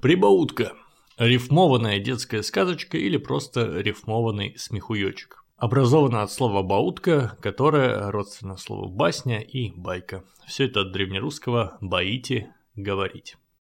Прибаутка. Рифмованная детская сказочка или просто рифмованный смехуёчек. Образована от слова «баутка», которое родственно слову «басня» и «байка». Все это от древнерусского «боите» – «говорить».